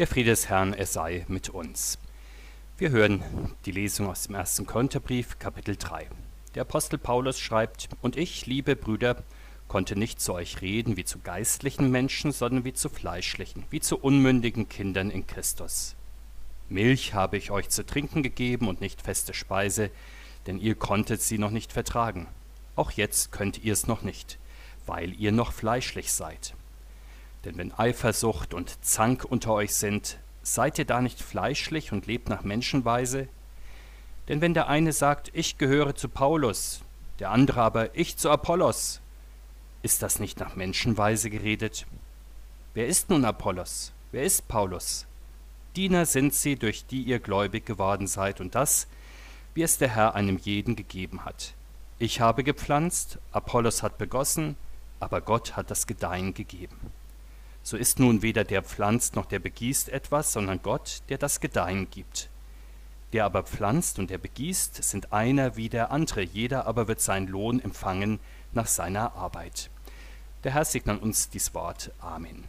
Der Friede des Herrn, er sei mit uns. Wir hören die Lesung aus dem ersten Korintherbrief, Kapitel 3. Der Apostel Paulus schreibt, Und ich, liebe Brüder, konnte nicht zu euch reden wie zu geistlichen Menschen, sondern wie zu fleischlichen, wie zu unmündigen Kindern in Christus. Milch habe ich euch zu trinken gegeben und nicht feste Speise, denn ihr konntet sie noch nicht vertragen. Auch jetzt könnt ihr es noch nicht, weil ihr noch fleischlich seid. Denn wenn Eifersucht und Zank unter euch sind, seid ihr da nicht fleischlich und lebt nach Menschenweise? Denn wenn der eine sagt, ich gehöre zu Paulus, der andere aber, ich zu Apollos, ist das nicht nach Menschenweise geredet? Wer ist nun Apollos? Wer ist Paulus? Diener sind sie, durch die ihr gläubig geworden seid, und das, wie es der Herr einem jeden gegeben hat. Ich habe gepflanzt, Apollos hat begossen, aber Gott hat das Gedeihen gegeben. So ist nun weder der pflanzt noch der begießt etwas, sondern Gott, der das Gedeihen gibt. Der aber pflanzt und der begießt sind einer wie der andere, jeder aber wird seinen Lohn empfangen nach seiner Arbeit. Der Herr segne uns dies Wort. Amen.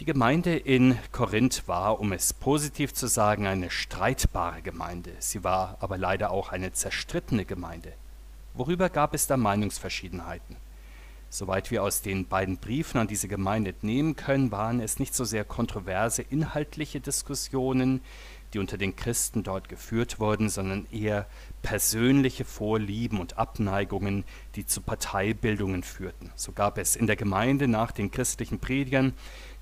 Die Gemeinde in Korinth war, um es positiv zu sagen, eine streitbare Gemeinde. Sie war aber leider auch eine zerstrittene Gemeinde. Worüber gab es da Meinungsverschiedenheiten? Soweit wir aus den beiden Briefen an diese Gemeinde entnehmen können, waren es nicht so sehr kontroverse inhaltliche Diskussionen, die unter den Christen dort geführt wurden, sondern eher persönliche Vorlieben und Abneigungen, die zu Parteibildungen führten. So gab es in der Gemeinde nach den christlichen Predigern,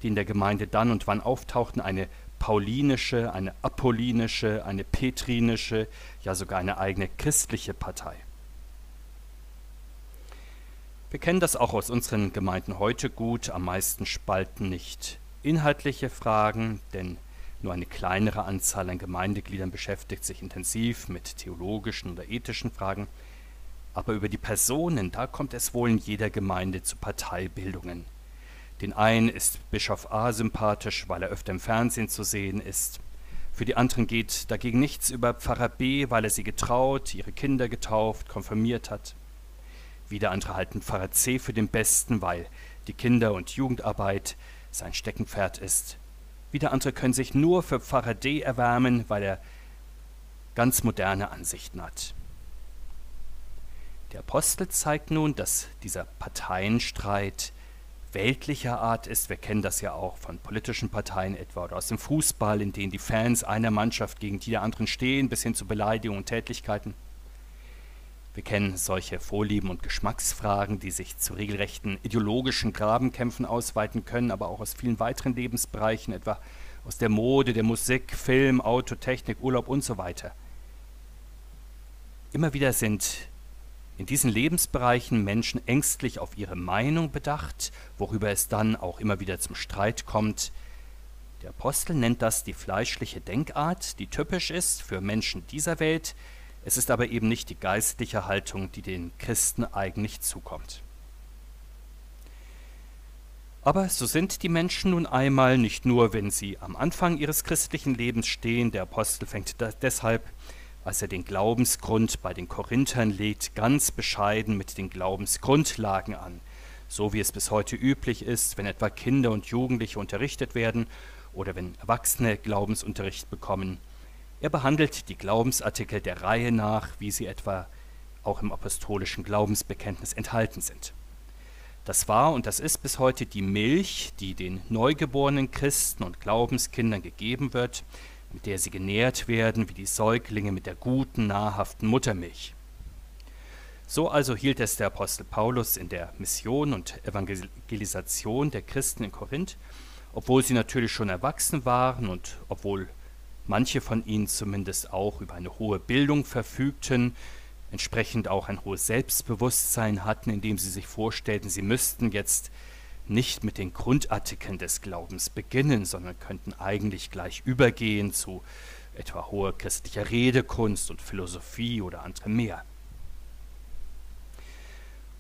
die in der Gemeinde dann und wann auftauchten, eine paulinische, eine apollinische, eine petrinische, ja sogar eine eigene christliche Partei. Wir kennen das auch aus unseren Gemeinden heute gut. Am meisten spalten nicht inhaltliche Fragen, denn nur eine kleinere Anzahl an Gemeindegliedern beschäftigt sich intensiv mit theologischen oder ethischen Fragen. Aber über die Personen, da kommt es wohl in jeder Gemeinde zu Parteibildungen. Den einen ist Bischof A sympathisch, weil er öfter im Fernsehen zu sehen ist. Für die anderen geht dagegen nichts über Pfarrer B, weil er sie getraut, ihre Kinder getauft, konfirmiert hat. Wieder andere halten Pfarrer C für den Besten, weil die Kinder- und Jugendarbeit sein Steckenpferd ist. Wieder andere können sich nur für Pfarrer D erwärmen, weil er ganz moderne Ansichten hat. Der Apostel zeigt nun, dass dieser Parteienstreit weltlicher Art ist. Wir kennen das ja auch von politischen Parteien etwa oder aus dem Fußball, in denen die Fans einer Mannschaft gegen die der anderen stehen, bis hin zu Beleidigungen und Tätlichkeiten. Wir kennen solche Vorlieben und Geschmacksfragen, die sich zu regelrechten ideologischen Grabenkämpfen ausweiten können, aber auch aus vielen weiteren Lebensbereichen, etwa aus der Mode, der Musik, Film, Auto, Technik, Urlaub und so weiter. Immer wieder sind in diesen Lebensbereichen Menschen ängstlich auf ihre Meinung bedacht, worüber es dann auch immer wieder zum Streit kommt. Der Apostel nennt das die fleischliche Denkart, die typisch ist für Menschen dieser Welt, es ist aber eben nicht die geistliche Haltung, die den Christen eigentlich zukommt. Aber so sind die Menschen nun einmal nicht nur, wenn sie am Anfang ihres christlichen Lebens stehen. Der Apostel fängt deshalb, als er den Glaubensgrund bei den Korinthern legt, ganz bescheiden mit den Glaubensgrundlagen an, so wie es bis heute üblich ist, wenn etwa Kinder und Jugendliche unterrichtet werden oder wenn Erwachsene Glaubensunterricht bekommen. Er behandelt die Glaubensartikel der Reihe nach, wie sie etwa auch im apostolischen Glaubensbekenntnis enthalten sind. Das war und das ist bis heute die Milch, die den neugeborenen Christen und Glaubenskindern gegeben wird, mit der sie genährt werden wie die Säuglinge mit der guten, nahrhaften Muttermilch. So also hielt es der Apostel Paulus in der Mission und Evangelisation der Christen in Korinth, obwohl sie natürlich schon erwachsen waren und obwohl manche von ihnen zumindest auch über eine hohe Bildung verfügten, entsprechend auch ein hohes Selbstbewusstsein hatten, indem sie sich vorstellten, sie müssten jetzt nicht mit den Grundartikeln des Glaubens beginnen, sondern könnten eigentlich gleich übergehen zu etwa hoher christlicher Redekunst und Philosophie oder andere mehr.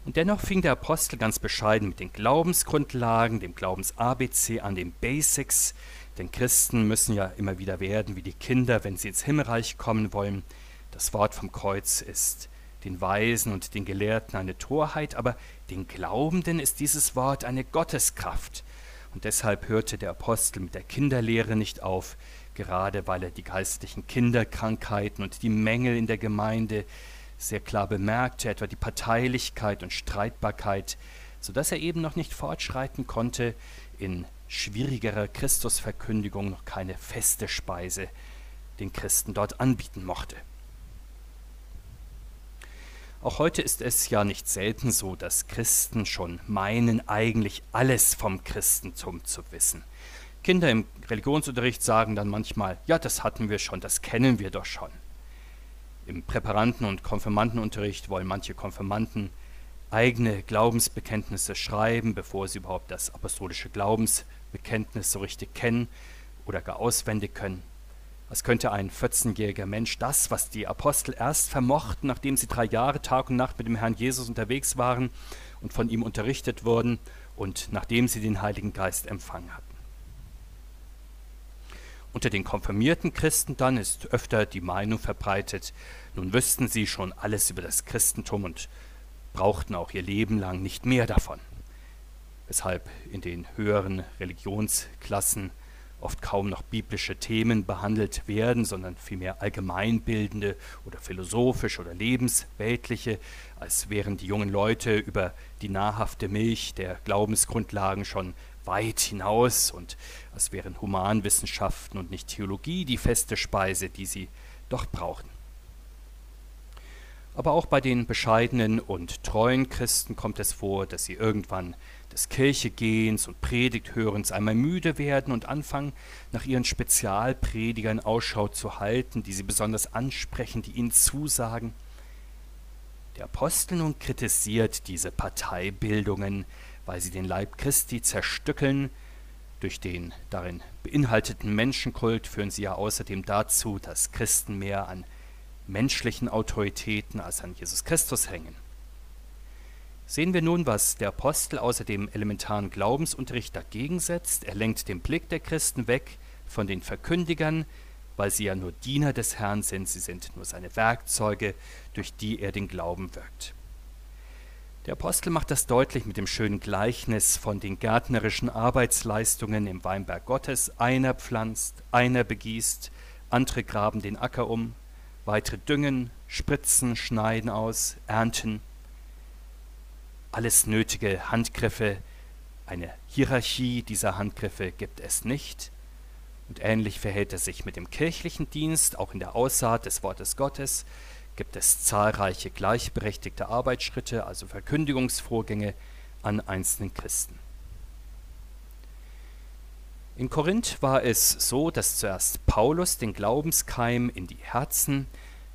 Und dennoch fing der Apostel ganz bescheiden mit den Glaubensgrundlagen, dem Glaubens-ABC an, den Basics, denn Christen müssen ja immer wieder werden wie die Kinder, wenn sie ins Himmelreich kommen wollen. Das Wort vom Kreuz ist den Weisen und den Gelehrten eine Torheit, aber den Glaubenden ist dieses Wort eine Gotteskraft. Und deshalb hörte der Apostel mit der Kinderlehre nicht auf, gerade weil er die geistlichen Kinderkrankheiten und die Mängel in der Gemeinde sehr klar bemerkte, etwa die Parteilichkeit und Streitbarkeit, so dass er eben noch nicht fortschreiten konnte, in schwierigerer Christusverkündigung noch keine feste Speise den Christen dort anbieten mochte. Auch heute ist es ja nicht selten so, dass Christen schon meinen, eigentlich alles vom Christentum zu wissen. Kinder im Religionsunterricht sagen dann manchmal, ja, das hatten wir schon, das kennen wir doch schon. Im Präparanten- und Konfirmandenunterricht wollen manche Konfirmanden eigene Glaubensbekenntnisse schreiben, bevor sie überhaupt das apostolische Glaubensbekenntnis so richtig kennen oder gar auswendig können. Was könnte ein 14-jähriger Mensch das, was die Apostel erst vermochten, nachdem sie drei Jahre Tag und Nacht mit dem Herrn Jesus unterwegs waren und von ihm unterrichtet wurden und nachdem sie den Heiligen Geist empfangen hatten? Unter den konfirmierten Christen dann ist öfter die Meinung verbreitet, nun wüssten sie schon alles über das Christentum und brauchten auch ihr Leben lang nicht mehr davon. Weshalb in den höheren Religionsklassen oft kaum noch biblische Themen behandelt werden, sondern vielmehr allgemeinbildende oder philosophische oder lebensweltliche, als wären die jungen Leute über die nahrhafte Milch der Glaubensgrundlagen schon weit hinaus und als wären Humanwissenschaften und nicht Theologie die feste Speise, die sie doch brauchen. Aber auch bei den bescheidenen und treuen Christen kommt es vor, dass sie irgendwann des Kirchegehens und Predigthörens einmal müde werden und anfangen, nach ihren Spezialpredigern Ausschau zu halten, die sie besonders ansprechen, die ihnen zusagen. Der Apostel nun kritisiert diese Parteibildungen, weil sie den Leib Christi zerstückeln. Durch den darin beinhalteten Menschenkult führen sie ja außerdem dazu, dass Christen mehr an menschlichen Autoritäten als an Jesus Christus hängen. Sehen wir nun, was der Apostel außer dem elementaren Glaubensunterricht dagegen setzt. Er lenkt den Blick der Christen weg von den Verkündigern, weil sie ja nur Diener des Herrn sind, sie sind nur seine Werkzeuge, durch die er den Glauben wirkt. Der Apostel macht das deutlich mit dem schönen Gleichnis von den gärtnerischen Arbeitsleistungen im Weinberg Gottes. Einer pflanzt, einer begießt, andere graben den Acker um, weitere düngen, spritzen, schneiden aus, ernten alles nötige Handgriffe. Eine Hierarchie dieser Handgriffe gibt es nicht. Und ähnlich verhält es sich mit dem kirchlichen Dienst, auch in der Aussaat des Wortes Gottes gibt es zahlreiche gleichberechtigte Arbeitsschritte, also Verkündigungsvorgänge an einzelnen Christen. In Korinth war es so, dass zuerst Paulus den Glaubenskeim in die Herzen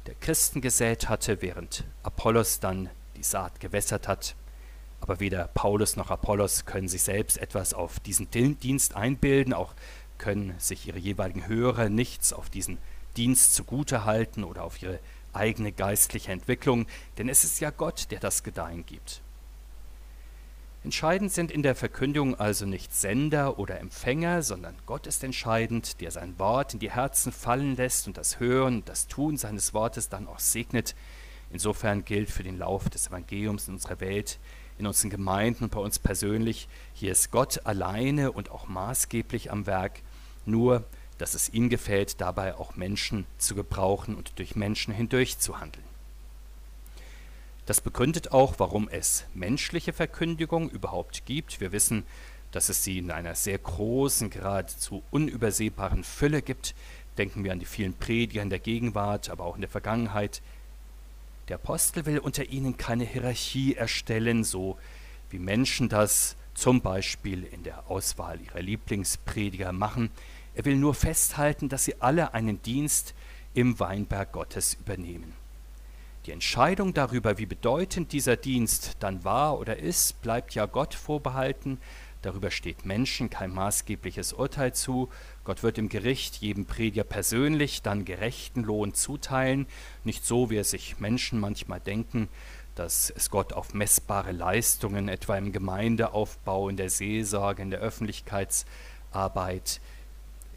der Christen gesät hatte, während Apollos dann die Saat gewässert hat. Aber weder Paulus noch Apollos können sich selbst etwas auf diesen Dienst einbilden, auch können sich ihre jeweiligen Hörer nichts auf diesen Dienst zugute halten oder auf ihre eigene geistliche Entwicklung, denn es ist ja Gott, der das Gedeihen gibt. Entscheidend sind in der Verkündigung also nicht Sender oder Empfänger, sondern Gott ist entscheidend, der sein Wort in die Herzen fallen lässt und das Hören das Tun seines Wortes dann auch segnet. Insofern gilt für den Lauf des Evangeliums in unserer Welt in unseren Gemeinden und bei uns persönlich, hier ist Gott alleine und auch maßgeblich am Werk, nur dass es ihm gefällt, dabei auch Menschen zu gebrauchen und durch Menschen hindurch zu handeln. Das begründet auch, warum es menschliche Verkündigung überhaupt gibt. Wir wissen, dass es sie in einer sehr großen, geradezu unübersehbaren Fülle gibt. Denken wir an die vielen Prediger in der Gegenwart, aber auch in der Vergangenheit, der Apostel will unter ihnen keine Hierarchie erstellen, so wie Menschen das zum Beispiel in der Auswahl ihrer Lieblingsprediger machen. Er will nur festhalten, dass sie alle einen Dienst im Weinberg Gottes übernehmen. Die Entscheidung darüber, wie bedeutend dieser Dienst dann war oder ist, bleibt ja Gott vorbehalten, Darüber steht Menschen kein maßgebliches Urteil zu. Gott wird im Gericht jedem Prediger persönlich dann gerechten Lohn zuteilen, nicht so, wie es sich Menschen manchmal denken, dass es Gott auf messbare Leistungen, etwa im Gemeindeaufbau, in der Seelsorge, in der Öffentlichkeitsarbeit,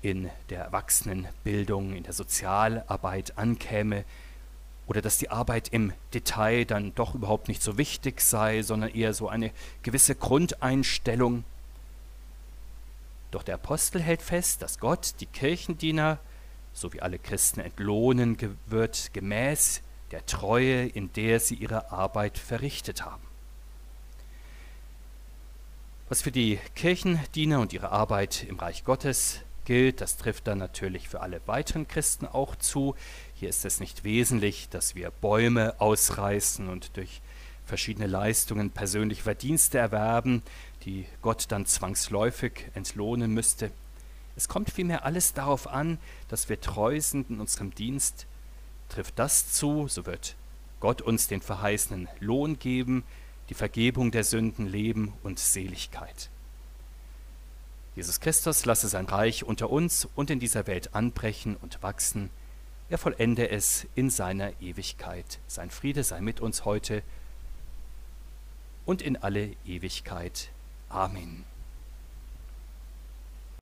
in der Erwachsenenbildung, in der Sozialarbeit ankäme, oder dass die Arbeit im Detail dann doch überhaupt nicht so wichtig sei, sondern eher so eine gewisse Grundeinstellung Doch der Apostel hält fest, dass Gott die Kirchendiener sowie alle Christen entlohnen wird, gemäß der Treue, in der sie ihre Arbeit verrichtet haben. Was für die Kirchendiener und ihre Arbeit im Reich Gottes gilt, das trifft dann natürlich für alle weiteren Christen auch zu. Hier ist es nicht wesentlich, dass wir Bäume ausreißen und durch verschiedene Leistungen persönliche Verdienste erwerben, die Gott dann zwangsläufig entlohnen müsste. Es kommt vielmehr alles darauf an, dass wir treu sind in unserem Dienst. Trifft das zu, so wird Gott uns den verheißenen Lohn geben, die Vergebung der Sünden, Leben und Seligkeit. Jesus Christus lasse sein Reich unter uns und in dieser Welt anbrechen und wachsen. Er vollende es in seiner Ewigkeit. Sein Friede sei mit uns heute und in alle Ewigkeit. Amen.